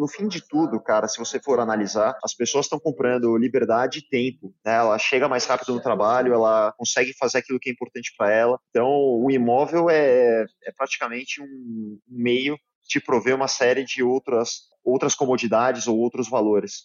no fim de tudo, cara, se você for analisar, as pessoas estão comprando liberdade e tempo. Né? Ela chega mais rápido no trabalho, ela consegue fazer aquilo que é importante para ela. Então, o imóvel é, é praticamente um meio de prover uma série de outras, outras comodidades ou outros valores.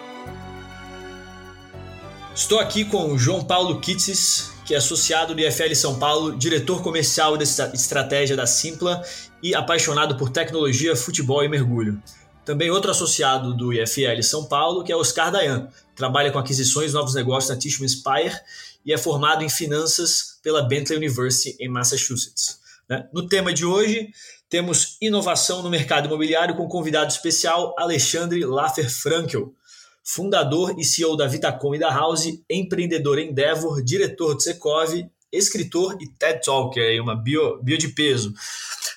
Estou aqui com o João Paulo Kitsis, que é associado do IFL São Paulo, diretor comercial de estratégia da Simpla e apaixonado por tecnologia, futebol e mergulho. Também outro associado do IFL São Paulo, que é Oscar Dayan, trabalha com aquisições e novos negócios na Tishman Spire e é formado em finanças pela Bentley University em Massachusetts. Né? No tema de hoje, temos inovação no mercado imobiliário com convidado especial Alexandre Laffer Frankel, fundador e CEO da Vitacom e da House, empreendedor Endeavor, diretor do Secov, escritor e TED Talker, aí, uma bio, bio de peso.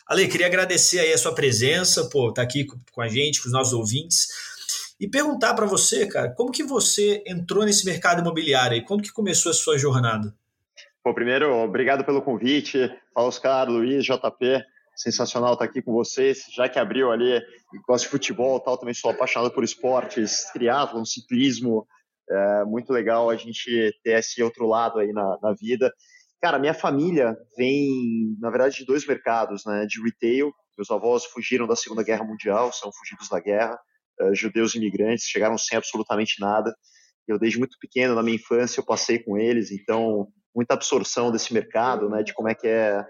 Ale, queria agradecer aí a sua presença, pô, tá aqui com a gente, com os nossos ouvintes, e perguntar para você, cara, como que você entrou nesse mercado imobiliário e quando que começou a sua jornada? Pô, primeiro, obrigado pelo convite, Oscar, Luiz, JP, sensacional estar aqui com vocês, já que abriu ali, gosto de futebol tal, também sou apaixonado por esportes, triatlon, ciclismo, é muito legal a gente ter esse outro lado aí na, na vida. Cara, minha família vem, na verdade, de dois mercados, né, de retail, meus avós fugiram da Segunda Guerra Mundial, são fugidos da guerra, uh, judeus imigrantes, chegaram sem absolutamente nada, eu desde muito pequeno, na minha infância, eu passei com eles, então muita absorção desse mercado, né, de como é que é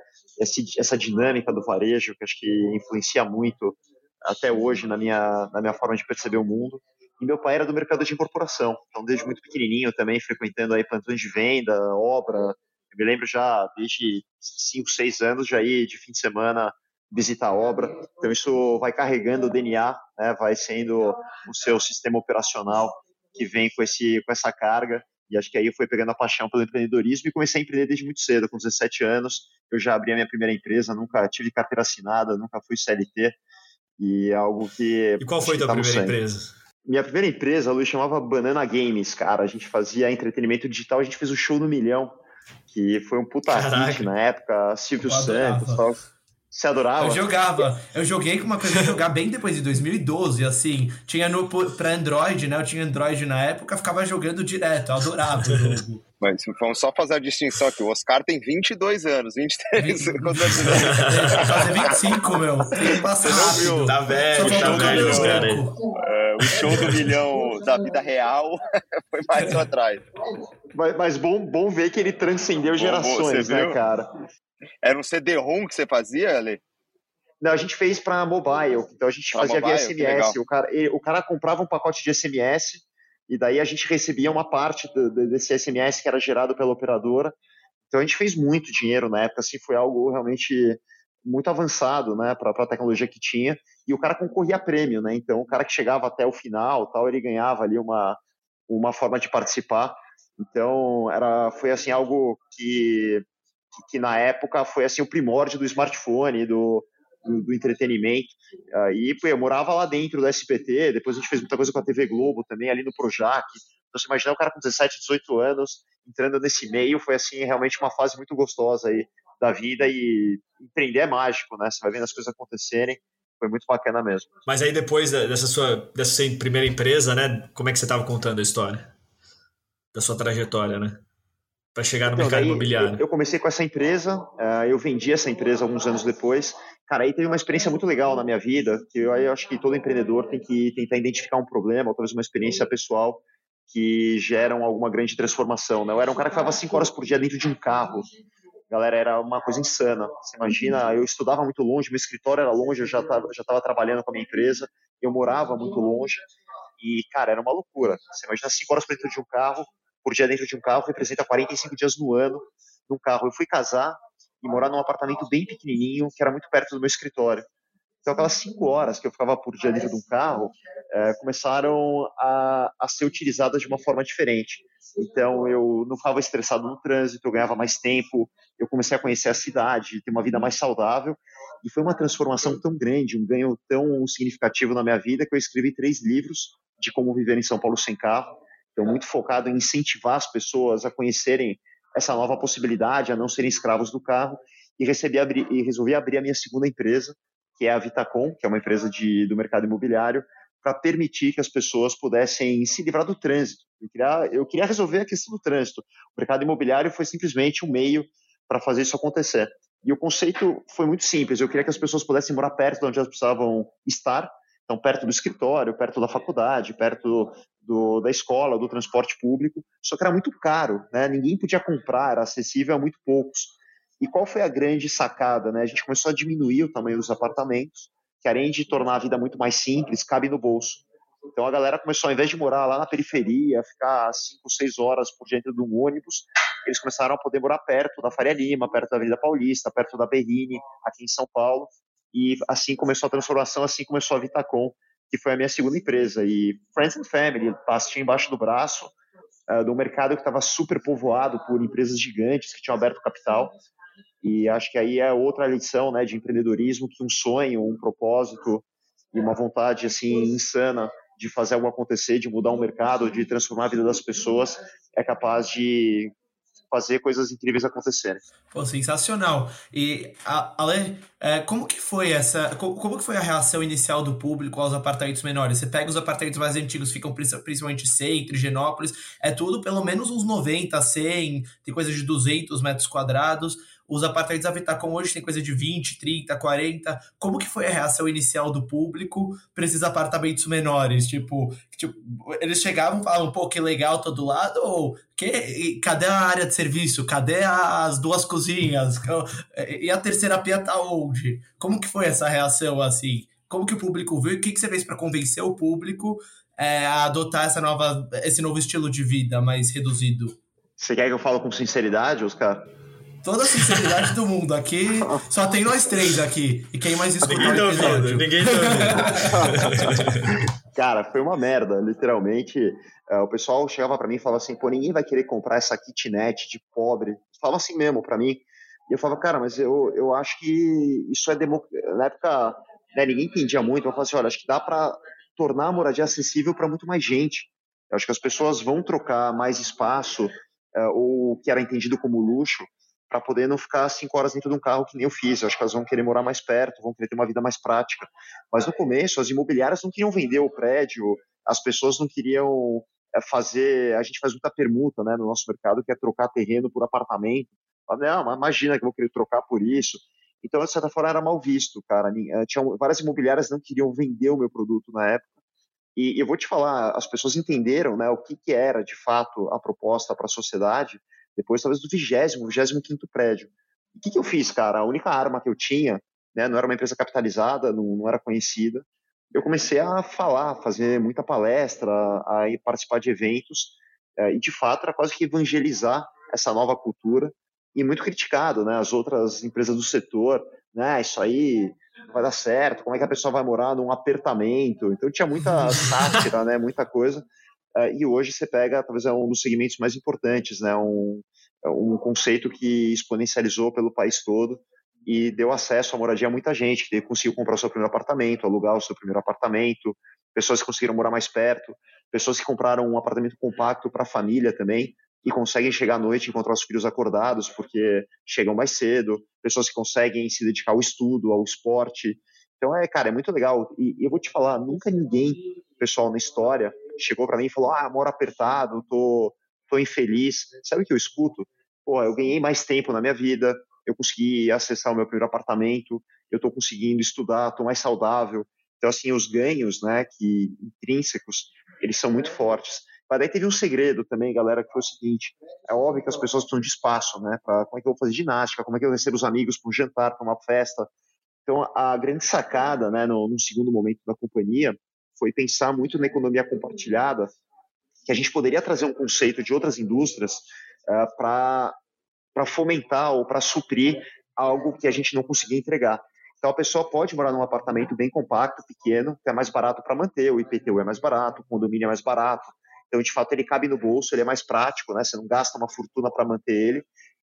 essa dinâmica do varejo, que acho que influencia muito até hoje na minha, na minha forma de perceber o mundo. E meu pai era do mercado de incorporação, então desde muito pequenininho também frequentando aí plantões de venda, obra. Eu me lembro já desde 5, 6 anos já ir de fim de semana visitar a obra. Então isso vai carregando o DNA, né, vai sendo o seu sistema operacional que vem com, esse, com essa carga. E acho que aí eu fui pegando a paixão pelo empreendedorismo e comecei a empreender desde muito cedo, com 17 anos. Eu já abri a minha primeira empresa, nunca tive carteira assinada, nunca fui CLT. E é algo que. E qual foi a tua tá primeira empresa? Minha primeira empresa, Luiz, chamava Banana Games, cara. A gente fazia entretenimento digital, a gente fez o show no milhão, que foi um puta hit na época, Silvio Santos tal. Você adorava? Eu jogava. Eu joguei com uma coisa de jogar bem depois de 2012, assim. Tinha no pra Android, né? Eu tinha Android na época, ficava jogando direto. Eu adorava o jogo. Mas vamos só fazer a distinção aqui. O Oscar tem 22 anos, 23. 20... fazer 25, meu. Tem passa rápido. Tá velho, tá velho, cara. É, o show do milhão da vida real foi mais lá atrás. Mas, mas, bom, bom ver que ele transcendeu gerações, né, cara? Era um CD-ROM que você fazia, Ale? Não, a gente fez para mobile. Então a gente pra fazia mobile, via SMS. O cara, o cara comprava um pacote de SMS e daí a gente recebia uma parte do, desse SMS que era gerado pela operadora. Então a gente fez muito dinheiro na época, assim, foi algo realmente muito avançado, né, para a tecnologia que tinha. E o cara concorria a prêmio, né? Então o cara que chegava até o final, tal, ele ganhava ali uma uma forma de participar. Então era foi assim algo que que, que, na época foi assim o primórdio do smartphone, do, do, do entretenimento. E eu morava lá dentro do SPT, depois a gente fez muita coisa com a TV Globo também, ali no Projac. Então você imagina o cara com 17, 18 anos entrando nesse meio, foi assim realmente uma fase muito gostosa aí da vida e empreender é mágico, né? Você vai vendo as coisas acontecerem foi muito bacana mesmo. Mas aí depois dessa sua, dessa sua primeira empresa, né? Como é que você estava contando a história? Da sua trajetória, né? Para chegar no então, mercado imobiliário? Eu comecei com essa empresa, uh, eu vendi essa empresa alguns anos depois. Cara, aí teve uma experiência muito legal na minha vida, que eu, eu acho que todo empreendedor tem que tentar identificar um problema, ou talvez uma experiência pessoal que geram alguma grande transformação. Né? Eu era um cara que ficava cinco horas por dia dentro de um carro. Galera, era uma coisa insana. Você imagina, eu estudava muito longe, meu escritório era longe, eu já estava já tava trabalhando com a minha empresa, eu morava muito longe. E, cara, era uma loucura. Você imagina cinco horas dentro de um carro, por dia dentro de um carro representa 45 dias no ano num carro. Eu fui casar e morar num apartamento bem pequenininho, que era muito perto do meu escritório. Então, aquelas cinco horas que eu ficava por dia dentro de um carro é, começaram a, a, ser utilizadas de uma forma diferente. Então, eu não ficava estressado no trânsito, eu ganhava mais tempo, eu comecei a conhecer a cidade, ter uma vida mais saudável. E foi uma transformação tão grande, um ganho tão significativo na minha vida, que eu escrevi três livros de como viver em São Paulo sem carro. Então, muito focado em incentivar as pessoas a conhecerem essa nova possibilidade, a não serem escravos do carro. E, recebi, abrir, e resolvi abrir a minha segunda empresa, que é a Vitacom, que é uma empresa de, do mercado imobiliário, para permitir que as pessoas pudessem se livrar do trânsito. Eu queria, eu queria resolver a questão do trânsito. O mercado imobiliário foi simplesmente um meio para fazer isso acontecer. E o conceito foi muito simples. Eu queria que as pessoas pudessem morar perto de onde elas precisavam estar, então perto do escritório, perto da faculdade, perto do, da escola, do transporte público. Só que era muito caro, né? Ninguém podia comprar, era acessível a muito poucos. E qual foi a grande sacada? Né? A gente começou a diminuir o tamanho dos apartamentos, que além de tornar a vida muito mais simples, cabe no bolso. Então a galera começou, ao invés de morar lá na periferia, ficar cinco, seis horas por dentro de um ônibus, eles começaram a poder morar perto da Faria Lima, perto da Avenida Paulista, perto da Berrine, aqui em São Paulo. E assim começou a transformação, assim começou a Vitacom, que foi a minha segunda empresa. E Friends and Family, pastinha embaixo do braço, uh, do mercado que estava super povoado por empresas gigantes que tinham aberto capital. E acho que aí é outra lição né, de empreendedorismo, que um sonho, um propósito e uma vontade assim insana de fazer algo acontecer, de mudar um mercado, de transformar a vida das pessoas, é capaz de fazer coisas incríveis acontecerem. Pô, sensacional. E, Ale, é, como que foi essa, como que foi a reação inicial do público aos apartamentos menores? Você pega os apartamentos mais antigos, ficam principalmente centro, Genópolis, é tudo pelo menos uns 90, 100, tem coisa de 200 metros quadrados. Os apartamentos da Vitacom hoje tem coisa de 20, 30, 40. Como que foi a reação inicial do público para esses apartamentos menores? Tipo, tipo, eles chegavam e falavam, pô, que legal todo lado, ou que, cadê a área de serviço? Cadê as duas cozinhas? E a terceira pia tá onde? Como que foi essa reação, assim? Como que o público viu? O que, que você fez para convencer o público é, a adotar essa nova, esse novo estilo de vida mais reduzido? Você quer que eu fale com sinceridade, Oscar? Toda a sinceridade do mundo. Aqui só tem nós três aqui. E quem mais escuta ninguém tá ouvindo, ninguém tá ouvindo. Cara, foi uma merda, literalmente. Uh, o pessoal chegava para mim e falava assim: pô, ninguém vai querer comprar essa kitnet de pobre. Falava assim mesmo para mim. E eu falava, cara, mas eu, eu acho que isso é democrático. Na época, né, ninguém entendia muito. Eu falava assim: olha, acho que dá para tornar a moradia acessível para muito mais gente. Eu acho que as pessoas vão trocar mais espaço, uh, ou o que era entendido como luxo, para poder não ficar cinco horas dentro de um carro que nem eu fiz. Eu acho que elas vão querer morar mais perto, vão querer ter uma vida mais prática. Mas no começo, as imobiliárias não queriam vender o prédio, as pessoas não queriam eh, fazer. A gente faz muita permuta né, no nosso mercado, que é trocar terreno por apartamento. Não, imagina que eu vou querer trocar por isso. Então, de certa forma, era mal visto, cara. Eh, tinha várias imobiliárias não queriam vender o meu produto na época. E eu vou te falar, as pessoas entenderam né, o que, que era, de fato, a proposta para a sociedade depois talvez do vigésimo, vigésimo quinto prédio. O que, que eu fiz, cara? A única arma que eu tinha, né, não era uma empresa capitalizada, não, não era conhecida, eu comecei a falar, fazer muita palestra, a, a participar de eventos, é, e de fato era quase que evangelizar essa nova cultura, e muito criticado, né, as outras empresas do setor, né, isso aí não vai dar certo, como é que a pessoa vai morar num apertamento, então tinha muita sátira, né, muita coisa, e hoje você pega, talvez é um dos segmentos mais importantes, né? Um, é um conceito que exponencializou pelo país todo e deu acesso à moradia a muita gente que conseguiu comprar o seu primeiro apartamento, alugar o seu primeiro apartamento, pessoas que conseguiram morar mais perto, pessoas que compraram um apartamento compacto para a família também e conseguem chegar à noite e encontrar os filhos acordados porque chegam mais cedo, pessoas que conseguem se dedicar ao estudo, ao esporte. Então é, cara, é muito legal. E, e eu vou te falar, nunca ninguém, pessoal, na história chegou para mim e falou: Ah, moro apertado, tô, tô infeliz. Sabe o que eu escuto? Pô, eu ganhei mais tempo na minha vida, eu consegui acessar o meu primeiro apartamento, eu estou conseguindo estudar, estou mais saudável. Então, assim, os ganhos, né, que intrínsecos, eles são muito fortes. Mas daí teve um segredo também, galera, que foi o seguinte: é óbvio que as pessoas precisam de espaço, né? Pra, como é que eu vou fazer ginástica? Como é que eu recebo os amigos para um jantar, para uma festa? Então, a grande sacada, né, no, no segundo momento da companhia, foi pensar muito na economia compartilhada que a gente poderia trazer um conceito de outras indústrias uh, para fomentar ou para suprir algo que a gente não conseguia entregar. Então a pessoa pode morar num apartamento bem compacto, pequeno, que é mais barato para manter, o IPTU é mais barato, o condomínio é mais barato. Então, de fato, ele cabe no bolso, ele é mais prático, né? Você não gasta uma fortuna para manter ele.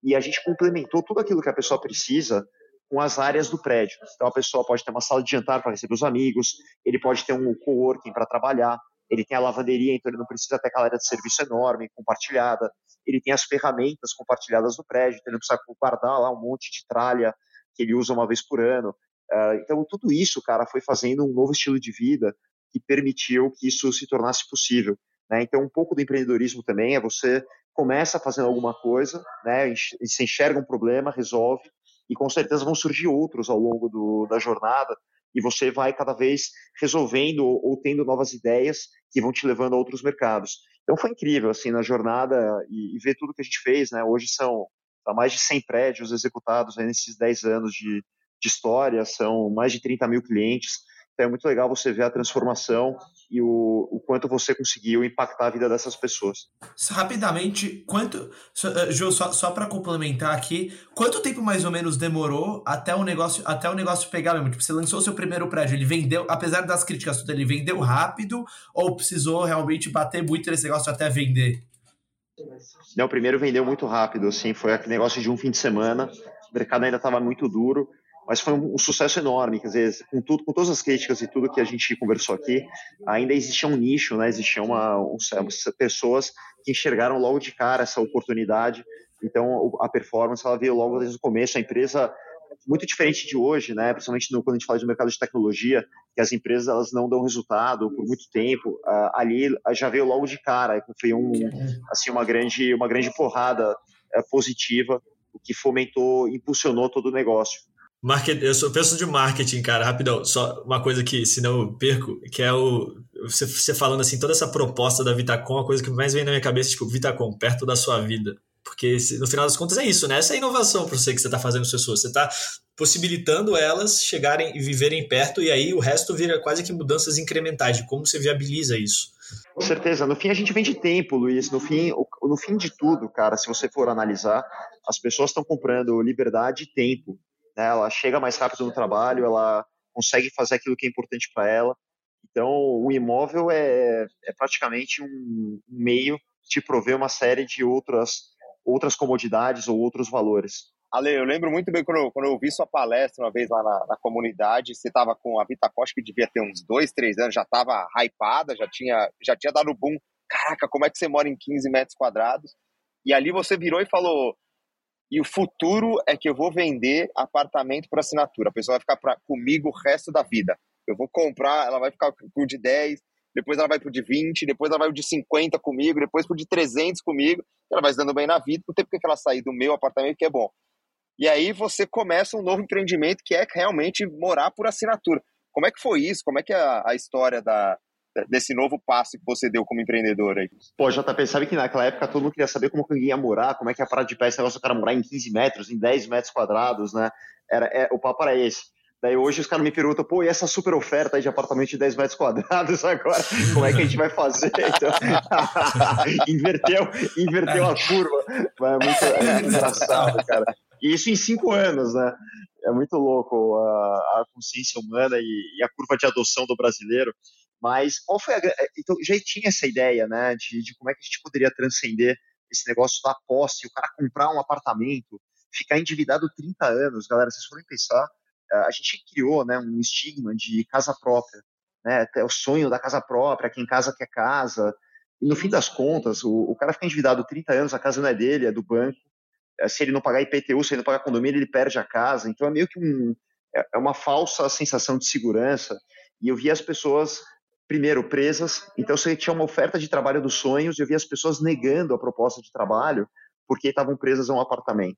E a gente complementou tudo aquilo que a pessoa precisa com as áreas do prédio. Então, a pessoa pode ter uma sala de jantar para receber os amigos, ele pode ter um coworking para trabalhar, ele tem a lavanderia, então ele não precisa ter aquela área de serviço enorme, compartilhada, ele tem as ferramentas compartilhadas no prédio, então ele não precisa guardar lá um monte de tralha que ele usa uma vez por ano. Uh, então, tudo isso, cara, foi fazendo um novo estilo de vida que permitiu que isso se tornasse possível. Né? Então, um pouco do empreendedorismo também é você começa fazendo alguma coisa, né? enxerga um problema, resolve, e com certeza vão surgir outros ao longo do, da jornada, e você vai cada vez resolvendo ou, tendo novas ideias que vão te levando a outros mercados. Então foi incrível assim na jornada e, e ver tudo que a gente fez, né? Hoje são Há mais de 100 prédios executados nesses 10 anos de, de história, são mais de 30 mil clientes. Então é muito legal você ver a transformação e o, o quanto você conseguiu impactar a vida dessas pessoas. Rapidamente, quanto. Eh, Ju, só, só para complementar aqui, quanto tempo mais ou menos demorou até o negócio, até o negócio pegar mesmo? Tipo, você lançou seu primeiro prédio, ele vendeu, apesar das críticas tudo, ele vendeu rápido ou precisou realmente bater muito nesse negócio até vender? Não, o primeiro vendeu muito rápido, assim, foi aquele negócio de um fim de semana, o mercado ainda estava muito duro, mas foi um, sucesso enorme, quer dizer, com tudo, com todas as críticas e tudo que a gente conversou aqui, ainda existia um nicho, né, existiam um, pessoas que enxergaram logo de cara essa oportunidade, então a performance ela veio logo desde o começo, a empresa muito diferente de hoje, né? Principalmente no, quando a gente fala de mercado de tecnologia, que as empresas elas não dão resultado por muito tempo. Uh, ali já veio logo de cara, foi um, assim uma grande uma grande porrada uh, positiva, o que fomentou, impulsionou todo o negócio. Market, eu sou penso de marketing, cara, rapidão. Só uma coisa que, senão eu perco, que é o. Você, você falando assim, toda essa proposta da Vitacom, a coisa que mais vem na minha cabeça, tipo, Vitacom, perto da sua vida. Porque no final das contas é isso, né? Essa é a inovação para você que você está fazendo com as pessoas. Você está possibilitando elas chegarem e viverem perto, e aí o resto vira quase que mudanças incrementais de como você viabiliza isso. Com certeza. No fim, a gente vende tempo, Luiz. No fim, no fim de tudo, cara, se você for analisar, as pessoas estão comprando liberdade e tempo. Né? Ela chega mais rápido no trabalho, ela consegue fazer aquilo que é importante para ela. Então, o imóvel é, é praticamente um meio de prover uma série de outras outras comodidades ou outros valores. Ale, eu lembro muito bem quando eu, quando eu vi sua palestra uma vez lá na, na comunidade, você estava com a Vitacosta que devia ter uns dois, três anos, já estava hypada, já tinha, já tinha dado boom. Caraca, como é que você mora em 15 metros quadrados? E ali você virou e falou, e o futuro é que eu vou vender apartamento por assinatura. A pessoa vai ficar pra, comigo o resto da vida. Eu vou comprar, ela vai ficar com o de 10, depois ela vai pro de 20, depois ela vai pro de 50 comigo, depois pro de 300 comigo, ela vai se dando bem na vida, não tem porque ela sair do meu apartamento que é bom. E aí você começa um novo empreendimento que é realmente morar por assinatura. Como é que foi isso? Como é que é a, a história da, desse novo passo que você deu como empreendedor aí? Pô, JP, sabe que naquela época todo mundo queria saber como que ia morar, como é que ia parar de pé esse negócio do cara morar em 15 metros, em 10 metros quadrados, né? Era, é, o papo era esse. Daí hoje os caras me perguntam, pô, e essa super oferta aí de apartamento de 10 metros quadrados agora? Como é que a gente vai fazer? Então, inverteu, inverteu a curva. É muito, é engraçado, cara. E isso em cinco anos, né? É muito louco a, a consciência humana e, e, a curva de adoção do brasileiro. Mas qual foi a. Então, já tinha essa ideia, né, de, de como é que a gente poderia transcender esse negócio da posse, o cara comprar um apartamento, ficar endividado 30 anos. Galera, vocês forem pensar a gente criou né, um estigma de casa própria, né, o sonho da casa própria, quem casa quer casa, e no fim das contas, o, o, cara fica endividado 30 anos, a casa não é dele, é do banco, é, se ele não pagar IPTU, se ele não pagar condomínio, ele perde a casa, então é meio que um, é, é uma falsa sensação de segurança, e eu via as pessoas, primeiro, presas, então você tinha uma oferta de trabalho dos sonhos, e eu via as pessoas negando a proposta de trabalho, porque estavam presas a um apartamento.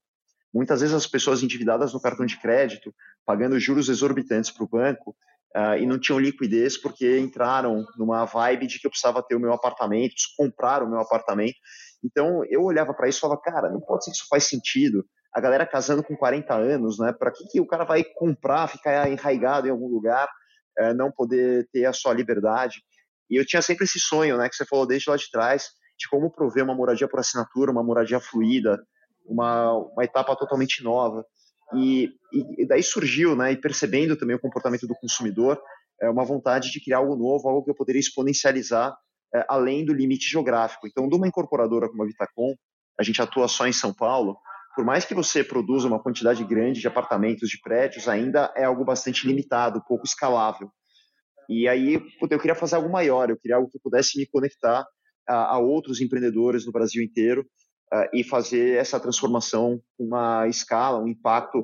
Muitas vezes as pessoas endividadas no cartão de crédito, pagando juros exorbitantes para o banco, uh, e não tinham liquidez porque entraram numa vibe de que eu precisava ter o meu apartamento, comprar o meu apartamento. Então eu olhava para isso e falava, cara, não pode ser que isso faz sentido. A galera casando com 40 anos, né? Para que, que o cara vai comprar, ficar enraigado em algum lugar, uh, não poder ter a sua liberdade? E eu tinha sempre esse sonho, né, que você falou desde lá de trás, de como prover uma moradia por assinatura, uma moradia fluida, uma, uma etapa totalmente nova. E, e, e, daí surgiu, né, e percebendo também o comportamento do consumidor, é, uma vontade de criar algo novo, algo que eu poderia exponencializar é, além do limite geográfico. Então, de uma incorporadora como a Vitacom, a gente atua só em São Paulo, por mais que você produza uma quantidade grande de apartamentos, de prédios, ainda é algo bastante limitado, pouco escalável. E aí, eu queria fazer algo maior, eu queria algo que pudesse me conectar a, a outros empreendedores no Brasil inteiro e fazer essa transformação com uma escala, um impacto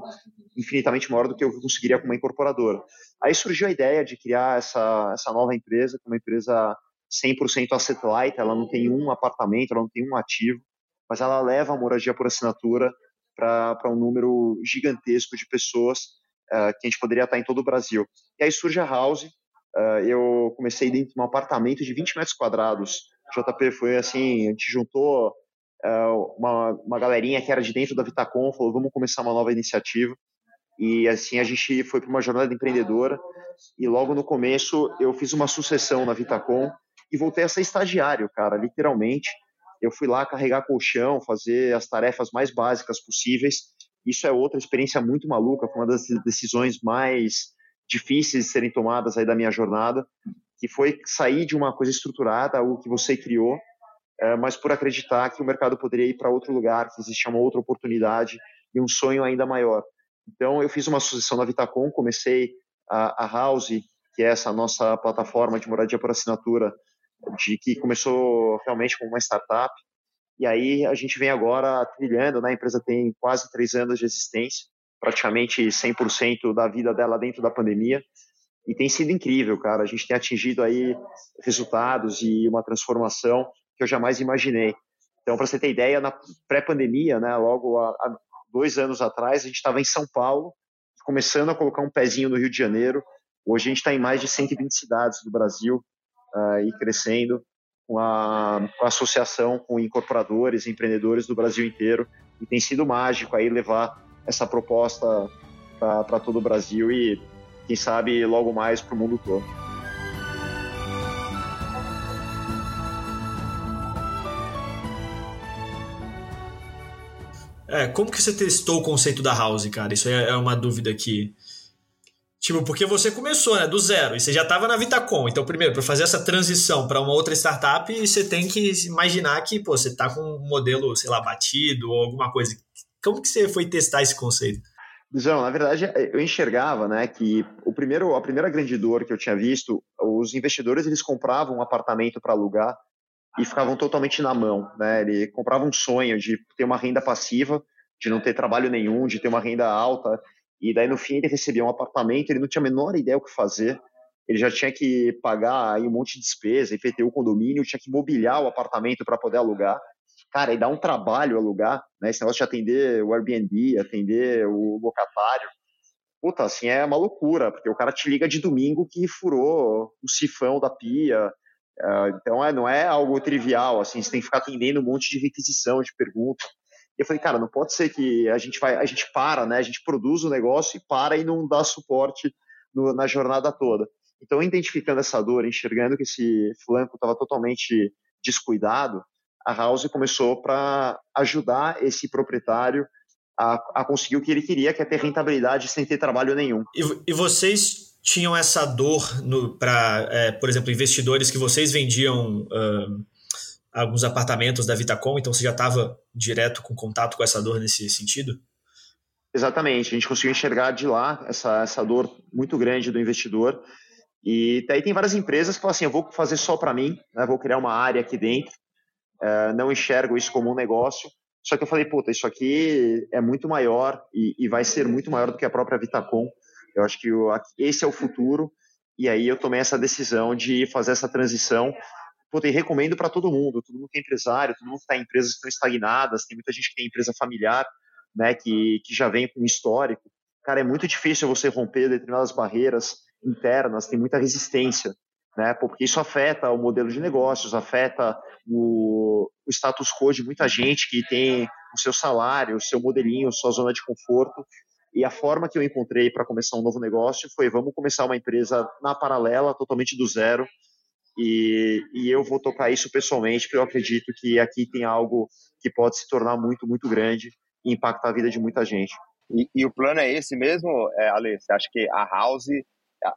infinitamente maior do que eu conseguiria com uma incorporadora. Aí surgiu a ideia de criar essa, essa nova empresa, que é uma empresa 100% asset light, ela não tem um apartamento, ela não tem um ativo, mas ela leva a moradia por assinatura para um número gigantesco de pessoas uh, que a gente poderia estar em todo o Brasil. E aí surge a House, uh, eu comecei dentro de um apartamento de 20 metros quadrados. JP foi assim, a gente juntou uh, uma, uma galerinha que era de dentro da Vitacom, falou, vamos começar uma nova iniciativa. E assim a gente foi para uma jornada empreendedora e logo no começo eu fiz uma sucessão na Vitacom e voltei a ser estagiário, cara, literalmente. Eu fui lá carregar colchão, fazer as tarefas mais básicas possíveis. Isso é outra experiência muito maluca, foi uma das decisões mais difíceis de serem tomadas aí da minha jornada, que foi sair de uma coisa estruturada, algo que você criou, é, mas por acreditar que o mercado poderia ir para outro lugar, que existia uma outra oportunidade e um sonho ainda maior. Então, eu fiz uma sucessão na Vitacom, comecei a, a House, que é essa nossa plataforma de moradia por assinatura, de que começou realmente como uma startup. E aí a gente vem agora trilhando, né? A empresa tem quase três anos de existência, praticamente 100% da vida dela dentro da pandemia. E tem sido incrível, cara. A gente tem atingido aí resultados e uma transformação que eu jamais imaginei. Então, para você ter ideia, na pré-pandemia, né, logo há, dois anos atrás, a gente estava em São Paulo, começando a colocar um pezinho no Rio de Janeiro. Hoje a gente está em mais de 120 cidades do Brasil, uh, e crescendo com a, com a associação com incorporadores, empreendedores do Brasil inteiro. E tem sido mágico aí levar essa proposta para todo o Brasil e, quem sabe, logo mais para o mundo todo. É, como que você testou o conceito da house, cara? Isso é uma dúvida que Tipo, porque você começou, né, do zero, e você já estava na Vitacom. Então, primeiro, para fazer essa transição para uma outra startup, você tem que imaginar que, pô, você está com um modelo, sei lá, batido ou alguma coisa. Como que você foi testar esse conceito? João, na verdade, eu enxergava, né, que o primeiro, a primeira grande dor que eu tinha visto, os investidores eles compravam um apartamento para alugar e ficavam totalmente na mão, né? Ele comprava um sonho de ter uma renda passiva, de não ter trabalho nenhum, de ter uma renda alta e daí, no fim, ele recebia um apartamento, ele não tinha a menor ideia o que fazer. Ele já tinha que pagar aí um monte de despesa, IPTU, condomínio, tinha que mobiliar o apartamento para poder alugar. Cara, e dá um trabalho alugar, né? Esse negócio de atender o Airbnb, atender o locatário. Puta, assim, é uma loucura, porque o cara te liga de domingo que furou o sifão da pia. Uh, então, é, não é algo trivial, assim, você tem que ficar atendendo um monte de requisição, de pergunta. Eu falei, cara, não pode ser que a gente vai, a gente para, né? A gente produz o negócio e para e não dá suporte no, na jornada toda. Então, identificando essa dor, enxergando que esse flanco estava totalmente descuidado, a House começou para ajudar esse proprietário a, a, conseguir o que ele queria, que é ter rentabilidade sem ter trabalho nenhum. E, e vocês tinham essa dor para, é, por exemplo, investidores que vocês vendiam uh, alguns apartamentos da Vitacom, então você já estava direto com contato com essa dor nesse sentido? Exatamente, a gente conseguiu enxergar de lá essa, essa dor muito grande do investidor. E daí tem várias empresas que falam assim: eu vou fazer só para mim, né, vou criar uma área aqui dentro, é, não enxergo isso como um negócio. Só que eu falei: puta, isso aqui é muito maior e, e vai ser muito maior do que a própria Vitacom. Eu acho que o, esse é o futuro. E aí eu tomei essa decisão de fazer essa transição Puta, e recomendo para todo mundo, todo mundo que é empresário, todo mundo que está em empresas que estão estagnadas, tem muita gente que tem empresa familiar, né, que, que já vem com histórico. Cara, é muito difícil você romper determinadas barreiras internas, tem muita resistência, né, porque isso afeta o modelo de negócios, afeta o, o status quo de muita gente que tem o seu salário, o seu modelinho, sua zona de conforto, e a forma que eu encontrei para começar um novo negócio foi: vamos começar uma empresa na paralela, totalmente do zero, e, e eu vou tocar isso pessoalmente, porque eu acredito que aqui tem algo que pode se tornar muito, muito grande e impactar a vida de muita gente. E, e o plano é esse mesmo, é, Ale? Você acha que a House,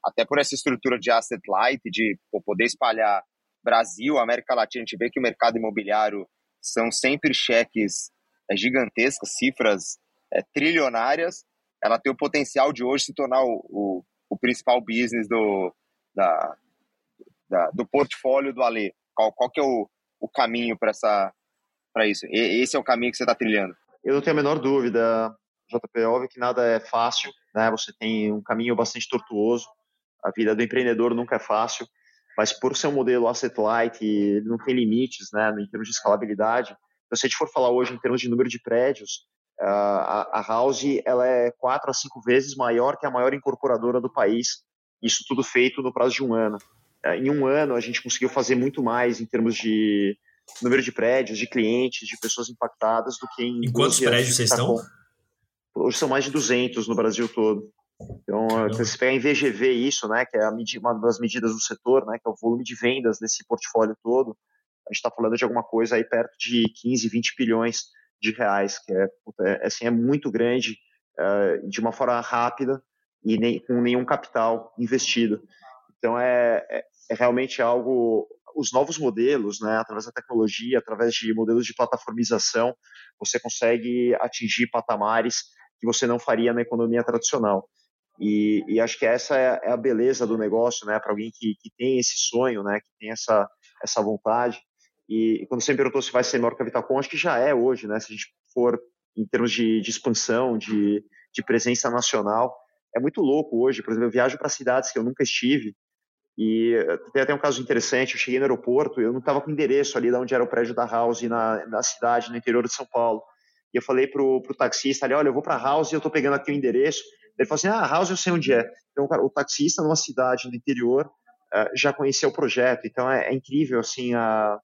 até por essa estrutura de asset light, de poder espalhar Brasil, América Latina, a gente vê que o mercado imobiliário são sempre cheques é, gigantescas, cifras é, trilionárias, ela tem o potencial de hoje se tornar o, o, o principal business do, da, da, do portfólio do Ale? Qual, qual que é o, o caminho para isso? E, esse é o caminho que você está trilhando? Eu não tenho a menor dúvida, JP. Óbvio que nada é fácil, né? Você tem um caminho bastante tortuoso. A vida do empreendedor nunca é fácil, mas por ser um modelo asset light, ele não tem limites, né? Em termos de escalabilidade. Então, se a gente for falar hoje em termos de número de prédios, a House ela é quatro a cinco vezes maior que a maior incorporadora do país. Isso tudo feito no prazo de um ano. É, em um ano, a gente conseguiu fazer muito mais em termos de número de prédios, de clientes, de pessoas impactadas do que em. Em quantos prédios vocês estão? Com... Hoje são mais de 200 no Brasil todo. Então, se você pegar em VGV isso, né, que é uma das medidas do setor, né, que é o volume de vendas desse portfólio todo, a gente está falando de alguma coisa aí perto de 15, 20 bilhões de reais, que é, é assim, é muito grande, uh, de uma forma rápida e nem, com nenhum capital investido. Então, é, é, é realmente algo os novos modelos, né, através da tecnologia, através de modelos de plataformização, você consegue atingir patamares que você não faria na economia tradicional. E, e acho que essa é, é, a beleza do negócio, né, para alguém que, que tem esse sonho, né, que tem essa, essa vontade. E, e quando você me perguntou se vai ser maior que a Vitacom, acho que já é hoje, né, se a gente for em termos de, de expansão, de, de presença nacional, é muito louco hoje. Por exemplo, eu viajo para cidades que eu nunca estive e tem até um caso interessante, eu cheguei no aeroporto, eu não estava com endereço ali de onde era o prédio da House na, na cidade, no interior de São Paulo. E eu falei pro, pro taxista ali, olha, eu vou para House e eu estou pegando aqui o endereço. Ele falou assim, ah, House eu sei onde é. Então, cara, o taxista numa cidade no interior uh, já conhecia o projeto. Então, é, é incrível, assim, a,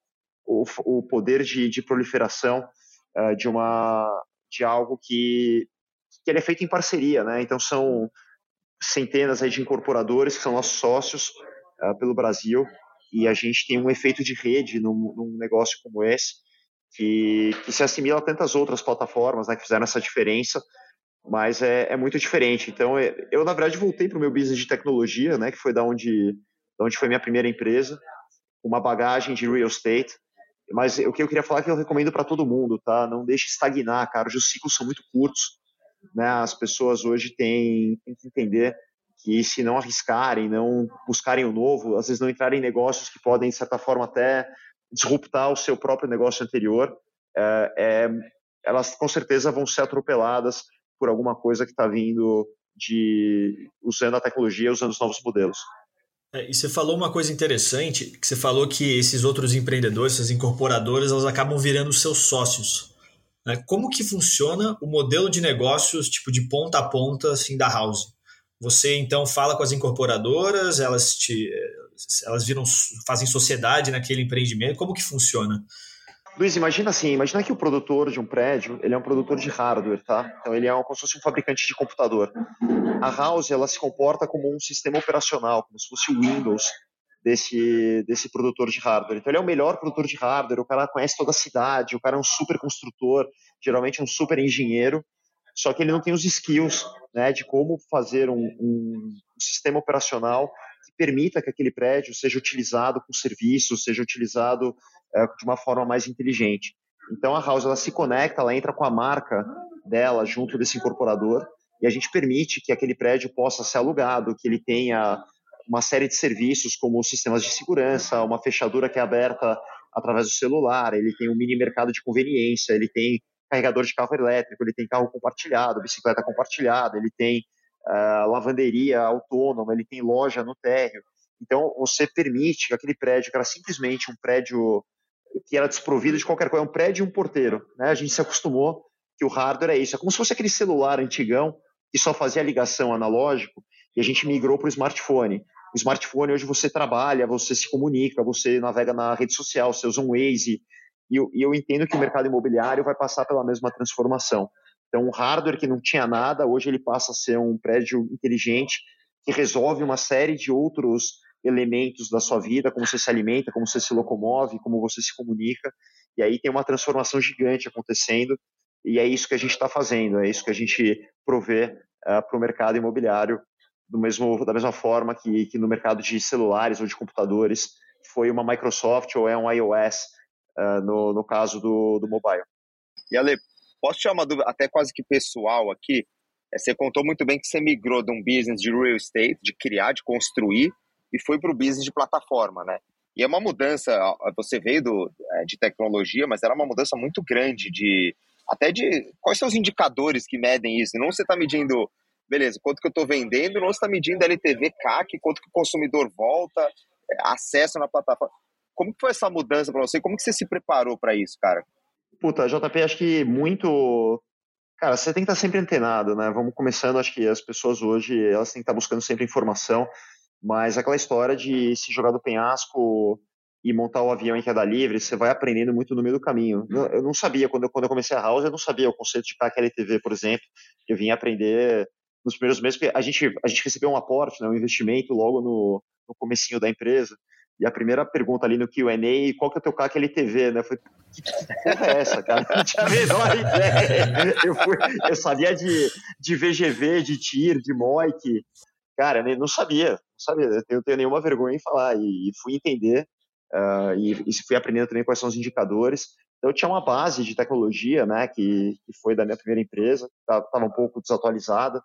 o, o poder de, de proliferação uh, de uma de algo que, que ele é feito em parceria, né? Então, são centenas aí de incorporadores que são nossos sócios, uh, pelo Brasil e a gente tem um efeito de rede num, num negócio como esse que, que, se assimila a tantas outras plataformas né, que fizeram essa diferença, mas é, é muito diferente. Então, é, eu, na verdade, voltei para o meu business de tecnologia, né, que foi da onde, da onde foi minha primeira empresa, uma bagagem de real estate, mas o que eu queria falar é que eu recomendo para todo mundo, tá? Não deixe estagnar, cara. Os ciclos são muito curtos, né? As pessoas hoje têm, têm que entender que se não arriscarem, não buscarem o novo, às vezes não entrarem em negócios que podem, de certa forma, até disruptar o seu próprio negócio anterior, é, é, elas com certeza vão ser atropeladas por alguma coisa que está vindo de usando a tecnologia, usando os novos modelos. É, e você falou uma coisa interessante, que você falou que esses outros empreendedores, essas incorporadoras, elas acabam virando seus sócios. Né? Como que funciona o modelo de negócios, tipo de ponta a ponta, assim, da House? Você então fala com as incorporadoras, elas te, elas viram, fazem sociedade naquele empreendimento. Como que funciona? Luiz, imagina assim, imagina que o produtor de um prédio, ele é um produtor de hardware, tá? Então ele é como se fosse um fabricante de computador. A House, ela se comporta como um sistema operacional, como se fosse o Windows desse, desse produtor de hardware. Então ele é o melhor produtor de hardware, o cara conhece toda a cidade, o cara é um super construtor, geralmente um super engenheiro, só que ele não tem os skills né, de como fazer um, um, sistema operacional que permita que aquele prédio seja utilizado com serviços, seja utilizado é, de uma forma mais inteligente. Então a House ela se conecta, ela entra com a marca dela junto desse incorporador e a gente permite que aquele prédio possa ser alugado, que ele tenha uma série de serviços como sistemas de segurança, uma fechadura que é aberta através do celular, ele tem um mini mercado de conveniência, ele tem carregador de carro elétrico, ele tem carro compartilhado, bicicleta compartilhada, ele tem uh, lavanderia autônoma, ele tem loja no térreo. Então, você permite que aquele prédio, que era simplesmente um prédio que era desprovido de qualquer coisa, é um prédio e um porteiro. Né? A gente se acostumou que o hardware é isso. É como se fosse aquele celular antigão que só fazia ligação analógico e a gente migrou para o smartphone. O smartphone hoje você trabalha, você se comunica, você navega na rede social, você usa um Waze, e eu, e eu entendo que o mercado imobiliário vai passar pela mesma transformação. Então, um hardware que não tinha nada, hoje ele passa a ser um prédio inteligente que resolve uma série de outros elementos da sua vida, como você se alimenta, como você se locomove, como você se comunica. E aí tem uma transformação gigante acontecendo. E é isso que a gente está fazendo, é isso que a gente provê uh, para o mercado imobiliário, do mesmo, da mesma forma que, que no mercado de celulares ou de computadores foi uma Microsoft ou é um iOS uh, no, no caso do, do mobile. E Ale, posso te uma dúvida até quase que pessoal aqui? É, você contou muito bem que você migrou de um business de real estate, de criar, de construir, e foi para o business de plataforma, né? E é uma mudança, você veio do, é, de tecnologia, mas era uma mudança muito grande de até de quais são os indicadores que medem isso. Não você está medindo, beleza, quanto que eu estou vendendo, não você está medindo LTV, CAC, quanto que o consumidor volta, acesso na plataforma. Como que foi essa mudança para você? Como que você se preparou para isso, cara? Puta, JP, acho que muito Cara, você tem que estar sempre antenado, né? Vamos começando, acho que as pessoas hoje, elas têm que estar buscando sempre informação, mas aquela história de se jogar do penhasco e montar o avião em queda livre, você vai aprendendo muito no meio do caminho. Eu não sabia, quando eu, quando eu comecei a House, eu não sabia o conceito de KQLTV, por exemplo, eu vim aprender nos primeiros meses, porque a gente, a gente recebeu um aporte, né, um investimento logo no, no comecinho da empresa, e a primeira pergunta ali no Q&A, qual que é o teu CAC LTV, né? Foi, que, que porra é essa, cara? Não tinha a menor ideia. Eu, fui, eu sabia de, de VGV, de TIR, de MOIC. Cara, não sabia, não sabia. Eu não tenho nenhuma vergonha em falar. E, fui entender uh, e, e, fui aprendendo também quais são os indicadores. Então, eu tinha uma base de tecnologia, né, que, que foi da minha primeira empresa, estava um pouco desatualizada,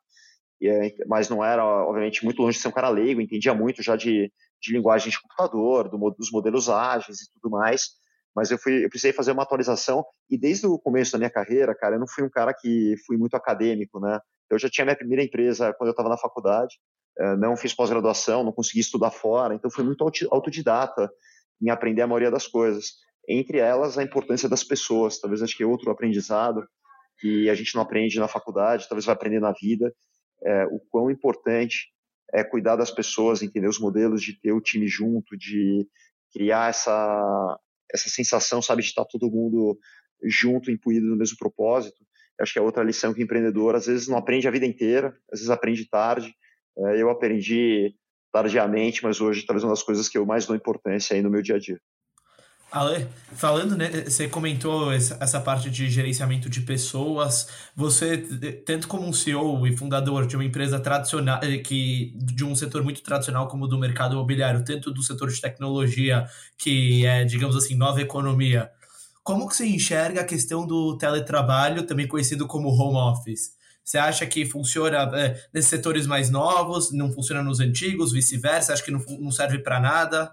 mas não era, obviamente, muito longe de ser um cara leigo, entendia muito já de, de linguagem de computador, do, dos modelos ágeis e tudo mais. Mas eu, fui, eu precisei fazer uma atualização e desde o começo da minha carreira, cara, eu não fui um cara que fui muito acadêmico, né? Eu já tinha minha primeira empresa quando eu estava na faculdade, eh, não fiz pós-graduação, não consegui estudar fora, então fui muito autodidata em aprender a maioria das coisas. Entre elas, a importância das pessoas. Talvez acho que é outro aprendizado que a gente não aprende na faculdade, talvez vai aprender na vida, é, o quão importante é cuidar das pessoas, entender os modelos, de ter o time junto, de criar essa, essa sensação, sabe, de estar todo mundo junto, impuído no mesmo propósito. Eu acho que é outra lição que o empreendedor às vezes não aprende a vida inteira, às vezes aprende tarde. É, eu aprendi tardiamente, mas hoje talvez uma das coisas que eu mais dou importância aí no meu dia a dia. Ale, falando, né, você comentou essa parte de gerenciamento de pessoas. Você, tanto como um CEO e fundador de uma empresa tradicional, eh, que, de um setor muito tradicional como do mercado imobiliário, tanto do setor de tecnologia, que é, digamos assim, nova economia, como que você enxerga a questão do teletrabalho, também conhecido como home office? Você acha que funciona é, nesses setores mais novos, não funciona nos antigos, vice-versa? Acha que não, não serve para nada?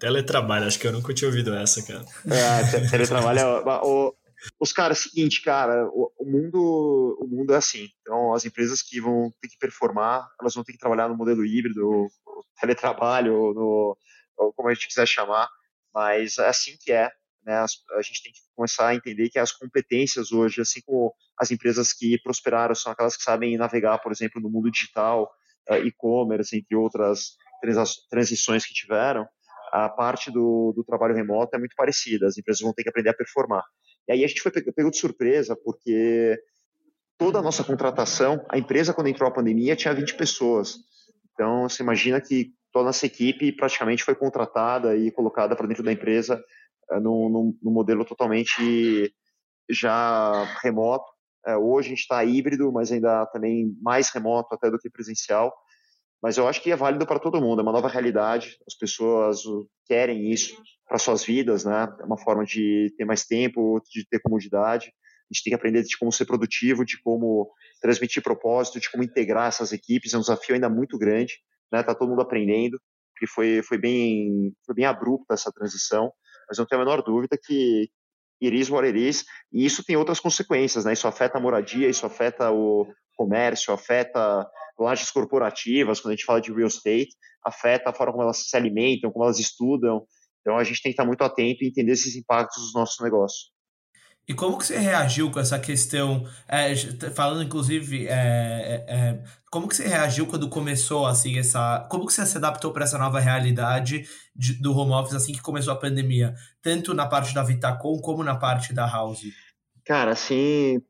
Teletrabalho, acho que eu nunca tinha ouvido essa, cara. É, teletrabalho é. O, os caras, seguinte, cara, o, o, mundo, o mundo é assim. Então, as empresas que vão ter que performar, elas vão ter que trabalhar no modelo híbrido, teletrabalho, no, ou como a gente quiser chamar, mas é assim que é. Né? A gente tem que começar a entender que as competências hoje, assim como as empresas que prosperaram, são aquelas que sabem navegar, por exemplo, no mundo digital, eh, e-commerce, entre outras transições que tiveram, a parte do, do, trabalho remoto é muito parecida, as empresas vão ter que aprender a performar. E aí a gente foi pego de surpresa, porque toda a nossa contratação, a empresa quando entrou a pandemia tinha 20 pessoas. Então você imagina que toda a nossa equipe praticamente foi contratada e colocada para dentro da empresa uh, num, modelo totalmente já remoto. Uh, hoje a gente está híbrido, mas ainda também mais remoto até do que presencial mas eu acho que é válido para todo mundo, é uma nova realidade, as pessoas querem isso para suas vidas, né? É uma forma de ter mais tempo, de ter comodidade. A gente tem que aprender de como ser produtivo, de como transmitir propósito, de como integrar essas equipes. É um desafio ainda muito grande, né? Tá todo mundo aprendendo, que foi foi bem foi bem abrupta essa transição, mas não tenho a menor dúvida que iris what it is, e isso tem outras consequências, né? Isso afeta a moradia, isso afeta o comércio, afeta lajes corporativas, quando a gente fala de real estate, afeta a forma como elas se alimentam, como elas estudam. Então a gente tem que estar muito atento e entender esses impactos dos nossos negócios. E como que você reagiu com essa questão, é, falando inclusive, é, é, é, como que você reagiu quando começou assim essa, como que você se adaptou para essa nova realidade de, do home office assim que começou a pandemia, tanto na parte da Vitacom como na parte da House? Cara, assim,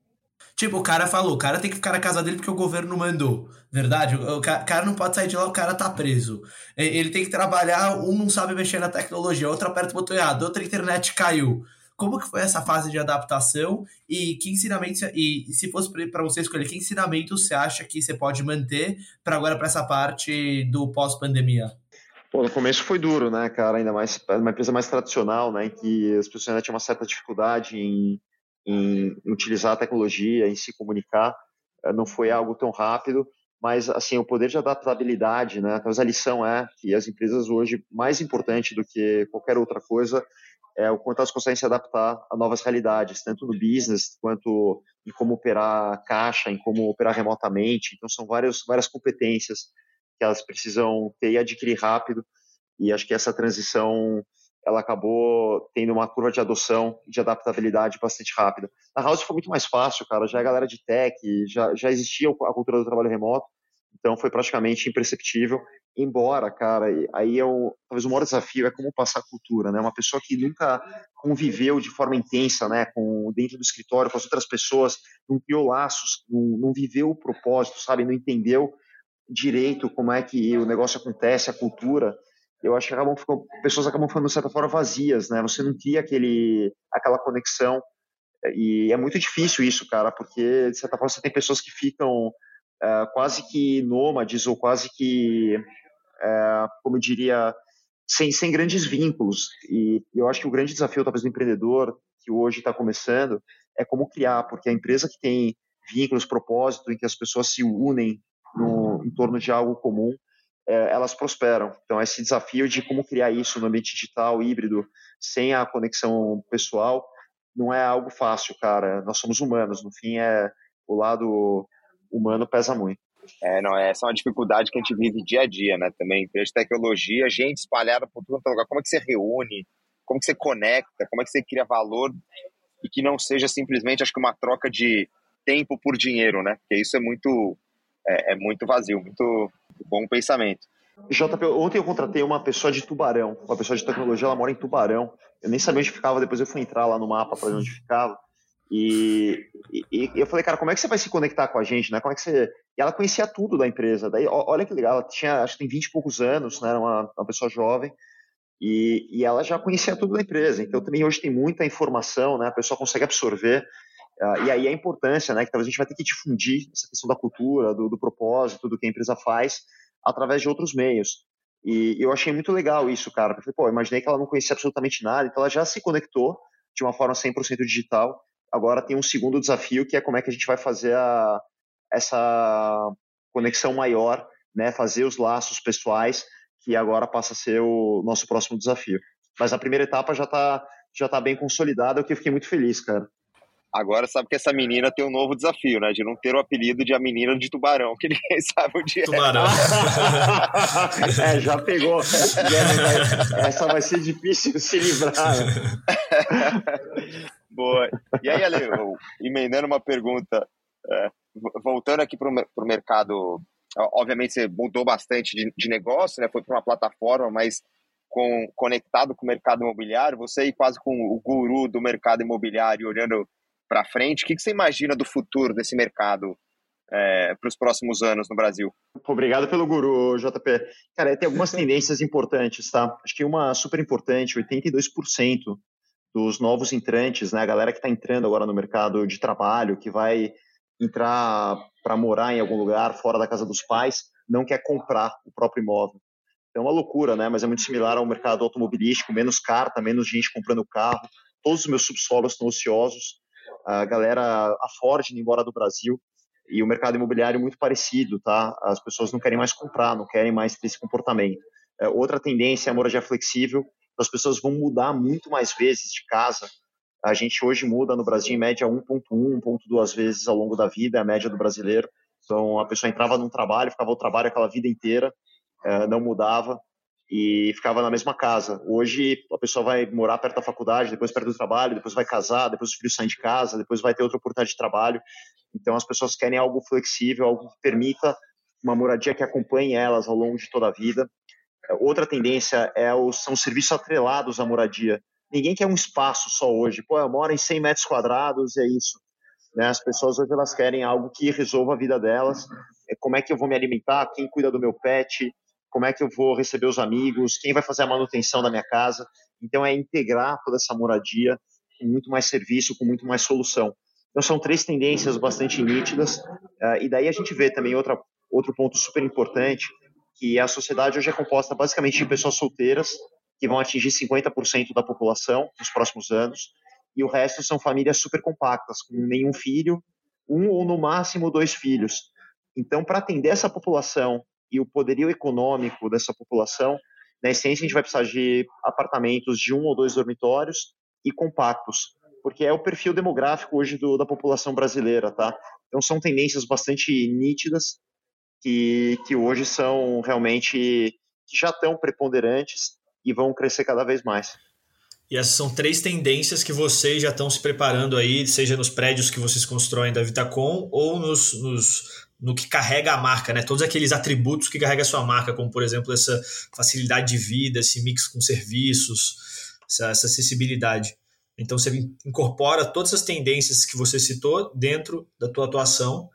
Tipo, o cara falou, o cara tem que ficar na casa dele porque o governo mandou. Verdade? O cara não pode sair de lá, o cara tá preso. Ele tem que trabalhar, um não sabe mexer na tecnologia, outro aperta o botão errado, outra internet caiu. Como que foi essa fase de adaptação e que ensinamentos e se fosse para você escolher que ensinamentos você acha que você pode manter para agora para essa parte do pós-pandemia? Pô, no começo foi duro, né, cara? Ainda mais uma empresa mais tradicional, né, que as pessoas ainda tinham uma certa dificuldade em em utilizar a tecnologia, em se comunicar. Eh, não foi algo tão rápido, mas assim o poder de adaptabilidade, né? Talvez a lição é que as empresas hoje mais importante do que qualquer outra coisa é o quanto elas conseguem se adaptar a novas realidades, tanto no business quanto em como operar caixa, em como operar remotamente. Então são várias várias competências que elas precisam ter e adquirir rápido. E acho que essa transição ela acabou tendo uma curva de adoção e de adaptabilidade bastante rápida. Na House foi muito mais fácil, cara, já é galera de tech, já, já existia a cultura do trabalho remoto, então foi praticamente imperceptível, embora, cara, aí é o, talvez o maior desafio é como passar a cultura, né? Uma pessoa que nunca conviveu de forma intensa, né, com dentro do escritório com as outras pessoas, não criou laços, não, não viveu o propósito, sabe, não entendeu direito como é que o negócio acontece, a cultura, eu acho que acabam ficando, pessoas acabam ficando de certa forma vazias, né? Você não cria aquele, aquela conexão e é muito difícil isso, cara, porque de certa forma você tem pessoas que ficam uh, quase que nômades ou quase que, uh, como eu diria, sem, sem grandes vínculos. E eu acho que o grande desafio, talvez, do empreendedor que hoje está começando é como criar, porque a empresa que tem vínculos, propósito, em que as pessoas se unem no, em torno de algo comum, é, elas prosperam. Então, esse desafio de como criar isso no ambiente digital, híbrido, sem a conexão pessoal, não é algo fácil, cara. Nós somos humanos, no fim, é o lado humano pesa muito. É, não, essa é uma dificuldade que a gente vive dia a dia, né? Também, empresa de tecnologia, gente espalhada por todo lugar. Como é que você reúne? Como que você conecta? Como é que você cria valor? E que não seja simplesmente, acho que uma troca de tempo por dinheiro, né? Porque isso é muito, é, é muito vazio, muito bom pensamento. JP, ontem eu contratei uma pessoa de Tubarão, uma pessoa de tecnologia, ela mora em Tubarão. Eu nem sabia onde ficava, depois eu fui entrar lá no mapa para ver onde ficava. E, e, e, eu falei, cara, como é que você vai se conectar com a gente, né? Como é que você... E ela conhecia tudo da empresa. Daí, olha que legal, ela tinha, acho que tem 20 e poucos anos, né? Era uma, uma pessoa jovem. E, e, ela já conhecia tudo da empresa. Então, também hoje tem muita informação, né? A pessoa consegue absorver. Uh, e aí a importância, né? Que talvez a gente vai ter que difundir essa questão da cultura, do, do propósito, do que a empresa faz, através de outros meios. E eu achei muito legal isso, cara. Porque, pô, imaginei que ela não conhecia absolutamente nada, então ela já se conectou de uma forma 100% digital. Agora tem um segundo desafio, que é como é que a gente vai fazer a, essa conexão maior, né? Fazer os laços pessoais, que agora passa a ser o nosso próximo desafio. Mas a primeira etapa já está já tá bem consolidada, o que eu fiquei muito feliz, cara. Agora sabe que essa menina tem um novo desafio, né? De não ter o apelido de a menina de tubarão, que ninguém sabe onde é. Tubarão. é, já pegou. Essa vai ser difícil se livrar. Boa. E aí, Ale, emendando uma pergunta, é, voltando aqui para o mercado, obviamente você mudou bastante de, de negócio, né? Foi para uma plataforma, mas com, conectado com o mercado imobiliário, você aí quase com o guru do mercado imobiliário, olhando para frente, o que, que você imagina do futuro desse mercado é, para os próximos anos no Brasil? Obrigado pelo guru, JP. Cara, tem algumas tendências importantes, tá? Acho que uma super importante, 82% dos novos entrantes, né, a galera que está entrando agora no mercado de trabalho, que vai entrar para morar em algum lugar fora da casa dos pais, não quer comprar o próprio imóvel. É uma loucura, né? Mas é muito similar ao mercado automobilístico, menos carta, menos gente comprando carro. Todos os meus subsolos estão ociosos a galera, a Ford indo embora do Brasil e o mercado imobiliário muito parecido, tá? As pessoas não querem mais comprar, não querem mais ter esse comportamento. É, outra tendência é a moradia flexível, as pessoas vão mudar muito mais vezes de casa. A gente hoje muda no Brasil em média 1.1, 1.2 vezes ao longo da vida, é a média do brasileiro. Então a pessoa entrava num trabalho, ficava no trabalho aquela vida inteira, é, não mudava e ficava na mesma casa. Hoje a pessoa vai morar perto da faculdade, depois perto do trabalho, depois vai casar, depois os filhos saem de casa, depois vai ter outra oportunidade de trabalho. Então as pessoas querem algo flexível, algo que permita uma moradia que acompanhe elas ao longo de toda a vida. Outra tendência é os, são os serviços atrelados à moradia. Ninguém quer um espaço só hoje. Pô, eu moro em 100 metros quadrados, é isso. Né? As pessoas hoje elas querem algo que resolva a vida delas. É como é que eu vou me alimentar? Quem cuida do meu pet? Como é que eu vou receber os amigos? Quem vai fazer a manutenção da minha casa? Então é integrar toda essa moradia com muito mais serviço, com muito mais solução. Então são três tendências bastante nítidas. Uh, e daí a gente vê também outra, outro ponto super importante, que a sociedade hoje é composta basicamente de pessoas solteiras, que vão atingir 50% da população nos próximos anos, e o resto são famílias super compactas, com nenhum filho, um ou no máximo dois filhos. Então, para atender essa população e o poderio econômico dessa população, na essência a gente vai precisar de apartamentos de um ou dois dormitórios e compactos, porque é o perfil demográfico hoje do, da população brasileira, tá? Então são tendências bastante nítidas que, que hoje são realmente que já estão preponderantes e vão crescer cada vez mais. E essas são três tendências que vocês já estão se preparando aí, seja nos prédios que vocês constroem da Vitacom ou nos, nos, no que carrega a marca, né? Todos aqueles atributos que carrega a sua marca, como por exemplo essa facilidade de vida, esse mix com serviços, essa, essa acessibilidade. Então você incorpora todas as tendências que você citou dentro da tua atuação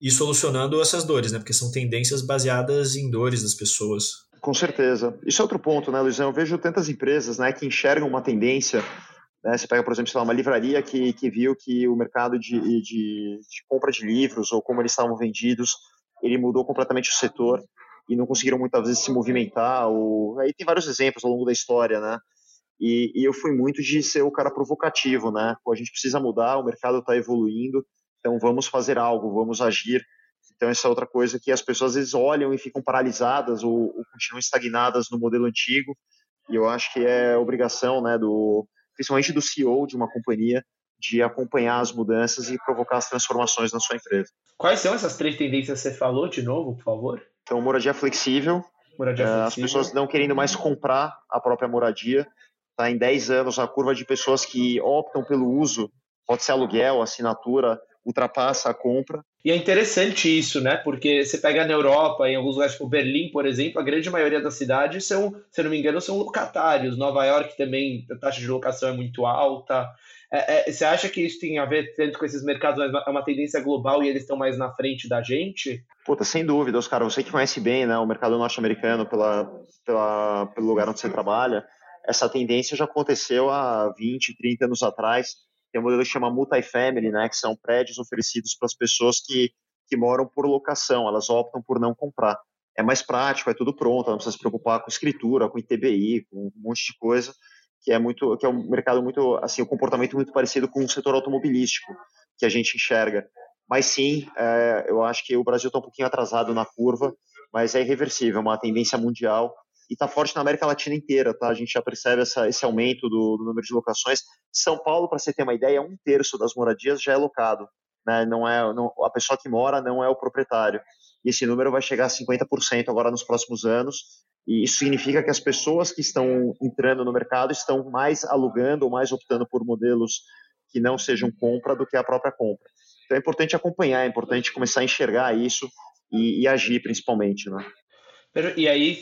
e solucionando essas dores, né? Porque são tendências baseadas em dores das pessoas. Com certeza. Isso é outro ponto, né, Luizão? Eu vejo tantas empresas né, que enxergam uma tendência. Né? Você pega, por exemplo, lá, uma livraria que, que viu que o mercado de, de, de compra de livros ou como eles estavam vendidos, ele mudou completamente o setor e não conseguiram muitas vezes se movimentar. Ou... Aí tem vários exemplos ao longo da história, né? E, e eu fui muito de ser o cara provocativo, né? Pô, a gente precisa mudar, o mercado está evoluindo, então vamos fazer algo, vamos agir então, essa é outra coisa que as pessoas às vezes olham e ficam paralisadas ou, ou continuam estagnadas no modelo antigo. E eu acho que é obrigação, né, do, principalmente do CEO de uma companhia, de acompanhar as mudanças e provocar as transformações na sua empresa. Quais são essas três tendências que você falou de novo, por favor? Então, moradia flexível. Moradia flexível. As pessoas não querendo mais comprar a própria moradia. Tá, em 10 anos, a curva de pessoas que optam pelo uso, pode ser aluguel, assinatura, ultrapassa a compra. E é interessante isso, né? Porque você pega na Europa, em alguns lugares como Berlim, por exemplo, a grande maioria das cidades são, se não me engano, são locatários. Nova York também, a taxa de locação é muito alta. É, é, você acha que isso tem a ver tanto com esses mercados, é uma tendência global e eles estão mais na frente da gente? Puta, sem dúvida, Oscar. Você que conhece bem né, o mercado norte-americano pela, pela, pelo lugar onde você trabalha, essa tendência já aconteceu há 20, 30 anos atrás tem um modelo que chama multifamily, né, que são prédios oferecidos para as pessoas que, que moram por locação, elas optam por não comprar. É mais prático, é tudo pronto, não precisa se preocupar com escritura, com ITBI, com um monte de coisa, que é muito, que é um mercado muito, assim, o um comportamento muito parecido com o setor automobilístico que a gente enxerga. Mas sim, é, eu acho que o Brasil está um pouquinho atrasado na curva, mas é irreversível, é uma tendência mundial e está forte na América Latina inteira, tá? A gente já percebe essa, esse aumento do, do, número de locações. São Paulo, para você ter uma ideia, um terço das moradias já é locado, né? Não é, não, a pessoa que mora não é o proprietário. E esse número vai chegar a 50% agora nos próximos anos. E isso significa que as pessoas que estão entrando no mercado estão mais alugando ou mais optando por modelos que não sejam compra do que a própria compra. Então é importante acompanhar, é importante começar a enxergar isso e, e agir principalmente, né? E aí,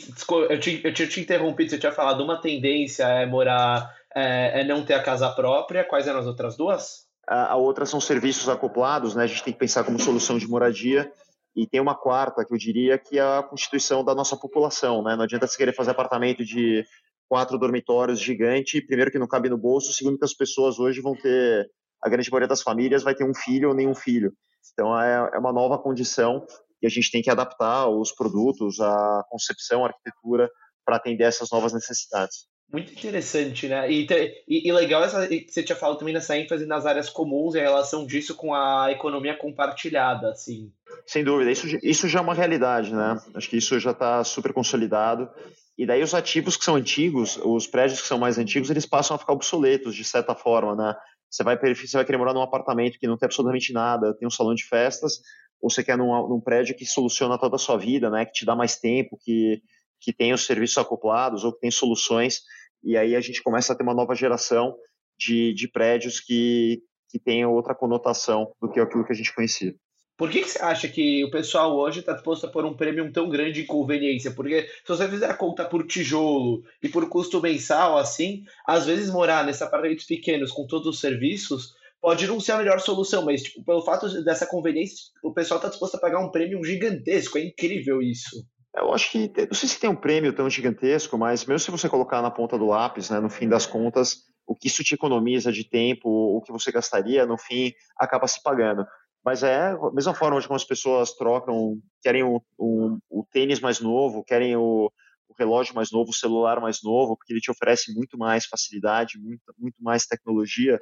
eu, te, eu tinha te interrompido, você tinha falado uma tendência é morar, é, é não ter a casa própria. Quais eram as outras duas? A, a outra são serviços acoplados, né? A gente tem que pensar como solução de moradia. E tem uma quarta, que eu diria que é a constituição da nossa população, né? Não adianta você querer fazer apartamento de quatro dormitórios gigante, primeiro que não cabe no bolso, segundo que as pessoas hoje vão ter, a grande maioria das famílias vai ter um filho ou nenhum filho. Então é, é uma nova condição e a gente tem que adaptar os produtos, a concepção, a arquitetura para atender essas novas necessidades. Muito interessante, né? E, e, e legal essa, você tinha falado também nessa ênfase nas áreas comuns e a relação disso com a economia compartilhada, assim. Sem dúvida, isso, isso já é uma realidade, né? Acho que isso já está super consolidado. E daí os ativos que são antigos, os prédios que são mais antigos, eles passam a ficar obsoletos, de certa forma, né? Você vai, você vai querer morar num apartamento que não tem absolutamente nada, tem um salão de festas, ou você quer num, num prédio que soluciona toda a sua vida, né, que te dá mais tempo, que, que tem os serviços acoplados ou que tem soluções, e aí a gente começa a ter uma nova geração de, de prédios que, que tenham outra conotação do que aquilo que a gente conhecia. Por que, que você acha que o pessoal hoje está disposto a pôr um prêmio tão grande de conveniência? Porque se você fizer a conta por tijolo e por custo mensal, assim, às vezes morar nesses apartamentos pequenos com todos os serviços pode não ser a melhor solução, mas tipo, pelo fato dessa conveniência, o pessoal está disposto a pagar um prêmio gigantesco. É incrível isso. Eu acho que, não sei se tem um prêmio tão gigantesco, mas mesmo se você colocar na ponta do lápis, né, no fim das contas, o que isso te economiza de tempo, o que você gastaria, no fim, acaba se pagando. Mas é a mesma forma como as pessoas trocam, querem o, o, o tênis mais novo, querem o, o, relógio mais novo, o celular mais novo, porque ele te oferece muito mais facilidade, muito, muito mais tecnologia.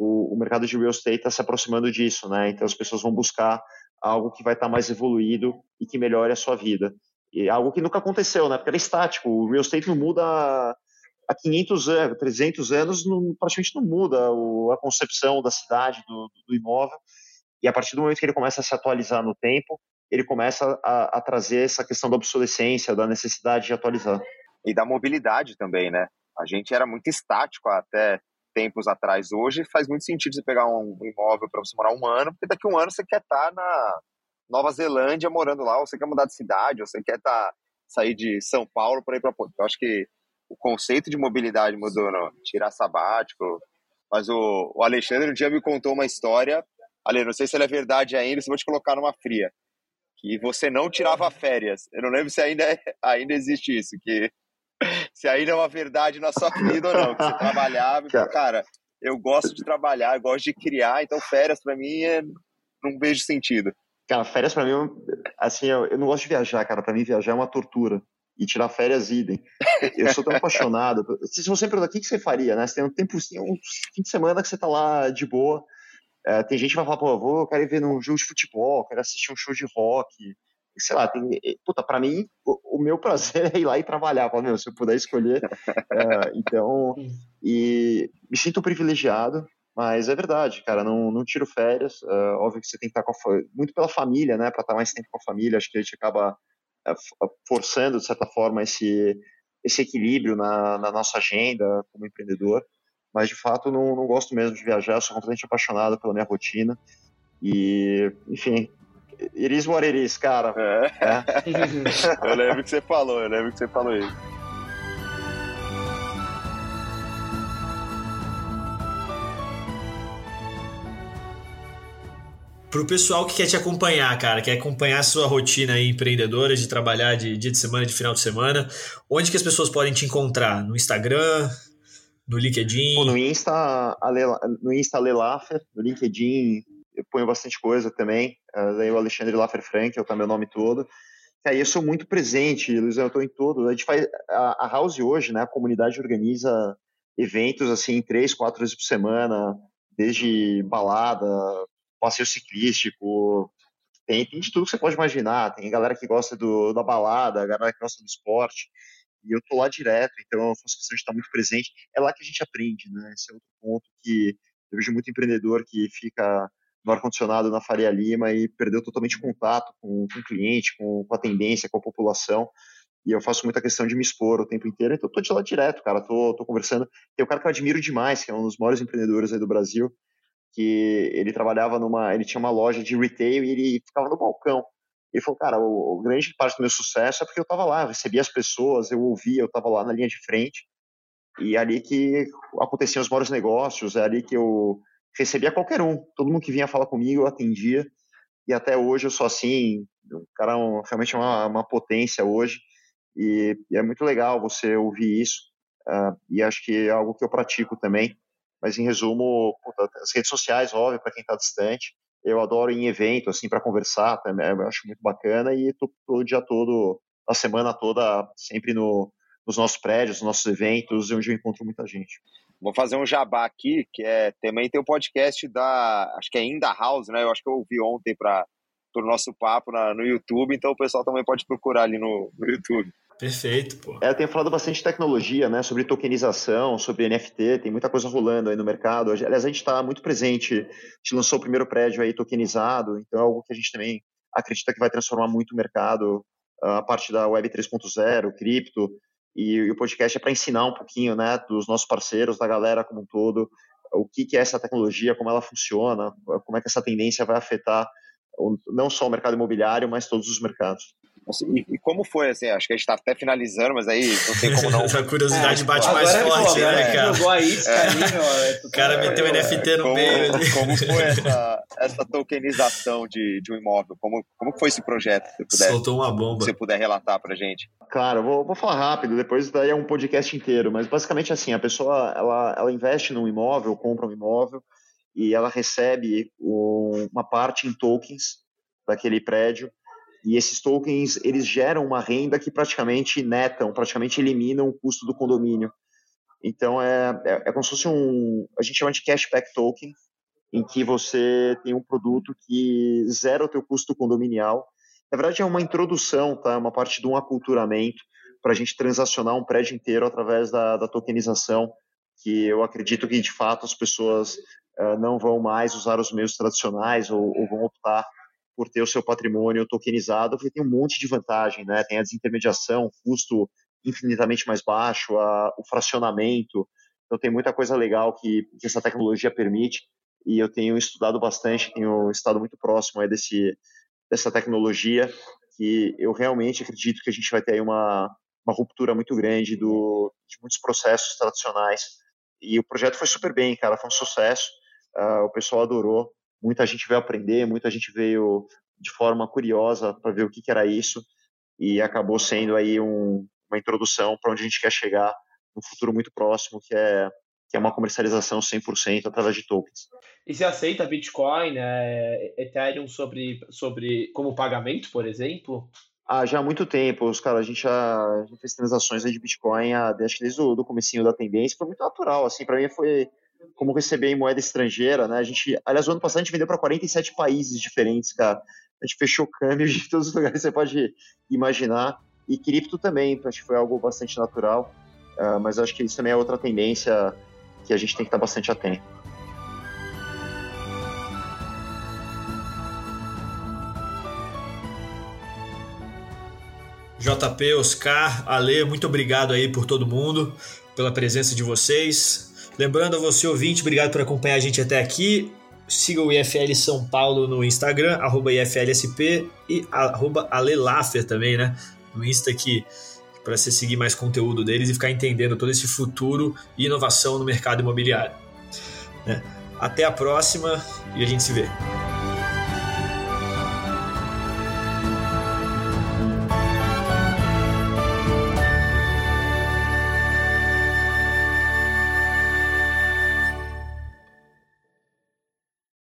O, o mercado de real estate está se aproximando disso, né? Então as pessoas vão buscar algo que vai estar tá mais evoluído e que melhore a sua vida. E algo que nunca aconteceu, né? Porque era estático. O real estate não muda há 500 anos, 300 anos, não, praticamente não muda o, a concepção da cidade, do, do imóvel e a partir do momento que ele começa a se atualizar no tempo, ele começa a, a trazer essa questão da obsolescência, da necessidade de atualizar. E da mobilidade também, né? A gente era muito estático até tempos atrás. Hoje faz muito sentido você pegar um imóvel para você morar um ano, porque daqui a um ano você quer estar tá na Nova Zelândia morando lá, ou você quer mudar de cidade, ou você quer tá, sair de São Paulo para ir para Porto. Eu acho que o conceito de mobilidade mudou, não? tirar sabático. Mas o, o Alexandre um dia me contou uma história Ali, não sei se ela é verdade ainda, se vou te colocar numa fria. Que você não tirava férias. Eu não lembro se ainda, é, ainda existe isso, que se ainda é uma verdade na sua vida ou não. Que você trabalhava falou, cara, eu gosto de trabalhar, eu gosto de criar, então férias para mim é, não vejo sentido. Cara, férias para mim, assim, eu, eu, não gosto de viajar, cara. Para mim, viajar é uma tortura. E tirar férias, idem. Eu sou tão apaixonado. Se você perguntar, o que, que você faria, né? Você tem um tempo, assim, um fim de semana que você tá lá de boa, é, tem gente que vai falar, pô, eu vou, eu quero ir ver um jogo de futebol, quero assistir um show de rock, sei lá, tem, puta, pra mim, o, o meu prazer é ir lá e trabalhar, fala, meu, se eu puder escolher, é, então, e me sinto privilegiado, mas é verdade, cara, não, não tiro férias, é, óbvio que você tem que estar com a, muito pela família, né, para estar mais tempo com a família, acho que a gente acaba é, forçando, de certa forma, esse, esse equilíbrio na, na nossa agenda como empreendedor, mas de fato não, não gosto mesmo de viajar, sou completamente apaixonado pela minha rotina. E, enfim, iris what it is, cara. É. É. eu lembro que você falou, eu lembro que você falou isso. Para o pessoal que quer te acompanhar, cara, quer acompanhar a sua rotina aí empreendedora, de trabalhar de dia de semana, de final de semana, onde que as pessoas podem te encontrar? No Instagram, no LinkedIn? Pô, no Insta, no Insta Lelaffer, no LinkedIn eu ponho bastante coisa também. Daí o Alexandre Laffer Frank, é o meu nome todo. Aí eu sou muito presente, Luiz, eu estou em todo. A gente faz a, House hoje, né? A comunidade organiza eventos assim três, quatro vezes por semana, desde balada, passeio ciclístico, tem, tem de tudo que você pode imaginar. Tem galera que gosta do, da balada, galera que gosta do esporte e eu tô lá direto, então eu faço questão de estar muito presente. É lá que a gente aprende, né? Esse é outro ponto que eu vejo muito empreendedor que fica no ar-condicionado na Faria Lima e perdeu totalmente contato com, com o cliente, com, com, a tendência, com a população. E eu faço muita questão de me expor o tempo inteiro, então eu tô de lá direto, cara, tô, conversando. Tem um cara que eu admiro demais, que é um dos maiores empreendedores aí do Brasil, que ele trabalhava numa, ele tinha uma loja de retail e ele ficava no balcão. Ele falou, cara, o, o, grande parte do meu sucesso é porque eu estava lá, eu recebia as pessoas, eu ouvia, eu estava lá na linha de frente. E é ali que aconteciam os maiores negócios, é ali que eu recebia qualquer um. Todo mundo que vinha falar comigo, eu atendia. E até hoje eu sou assim, o cara é realmente é uma, uma potência hoje. E, e, é muito legal você ouvir isso. Uh, e acho que é algo que eu pratico também. Mas em resumo, puta, as redes sociais, óbvio, para quem está distante eu adoro em evento, assim, para conversar, também, eu acho muito bacana e tô, tô o dia todo, a semana toda, sempre no, nos nossos prédios, nos nossos eventos, onde eu encontro muita gente. Vou fazer um jabá aqui, que é também tem o um podcast da, acho que é Inda House, né? Eu acho que eu ouvi ontem para o nosso papo na, no YouTube, então o pessoal também pode procurar ali no, no YouTube. Perfeito, pô. É, eu tenho falado bastante de tecnologia, né? Sobre tokenização, sobre NFT, tem muita coisa rolando aí no mercado. Aliás, a gente está muito presente. A gente lançou o primeiro prédio aí tokenizado, então é algo que a gente também acredita que vai transformar muito o mercado, a parte da Web 3.0, cripto, e, e, o podcast é para ensinar um pouquinho, né, dos nossos parceiros, da galera como um todo, o que, que é essa tecnologia, como ela funciona, como é que essa tendência vai afetar não só o mercado imobiliário, mas todos os mercados. E, e, como foi, assim, acho que a gente tá até finalizando, mas aí não tem como não... Essa curiosidade é, bate mais forte, pô, né, cara? Jogou a isca é. ali, meu... É, o cara meteu o NFT no como, meio. Ali. Como foi essa, essa tokenização de, de um imóvel? Como, como foi esse projeto? Se puder, Soltou uma bomba. Se você puder relatar pra gente. Claro, vou, vou falar rápido, depois daí é um podcast inteiro, mas basicamente assim, a pessoa, ela, ela investe num imóvel, compra um imóvel, e ela recebe uma parte em tokens daquele prédio e esses tokens eles geram uma renda que praticamente netam, praticamente eliminam o custo do condomínio. Então é, é, é como se fosse um, a gente chama de cashback token, em que você tem um produto que zera o teu custo condominial. Na verdade é uma introdução, tá? Uma parte de um aculturamento para a gente transacionar um prédio inteiro através da, da tokenização, que eu acredito que de fato as pessoas uh, não vão mais usar os meios tradicionais ou, ou vão optar por ter o seu patrimônio tokenizado, porque tem um monte de vantagem, né? Tem a desintermediação, custo infinitamente mais baixo, a, o fracionamento. Então tem muita coisa legal que, que, essa tecnologia permite e eu tenho estudado bastante, tenho estado muito próximo aí desse, dessa tecnologia que eu realmente acredito que a gente vai ter aí uma, uma ruptura muito grande do, de muitos processos tradicionais. E o projeto foi super bem, cara, foi um sucesso. Uh, o pessoal adorou. Muita gente veio aprender, muita gente veio de forma curiosa para ver o que, que, era isso e acabou sendo aí um, uma introdução para onde a gente quer chegar no futuro muito próximo, que é que é uma comercialização 100% através de tokens. E você aceita Bitcoin, é, Ethereum sobre, sobre como pagamento, por exemplo? Ah, já há muito tempo, os cara, a gente já, já fez transações de Bitcoin, acho que desde o do comecinho da tendência, foi muito natural, assim, para mim foi como receber em moeda estrangeira, né? A gente, aliás, o ano passado a gente vendeu para 47 países diferentes, cara. A gente fechou câmbio de todos os lugares que você pode imaginar. E cripto também, acho que foi algo bastante natural. Uh, mas acho que isso também é outra tendência que a gente tem que estar bastante atento. JP, Oscar, Ale, muito obrigado aí por todo mundo, pela presença de vocês. Lembrando a você, ouvinte, obrigado por acompanhar a gente até aqui. Siga o IFL São Paulo no Instagram, arroba IFLSP e arroba Alelaffer também, né? No Insta aqui, para você seguir mais conteúdo deles e ficar entendendo todo esse futuro e inovação no mercado imobiliário. Né? Até a próxima e a gente se vê.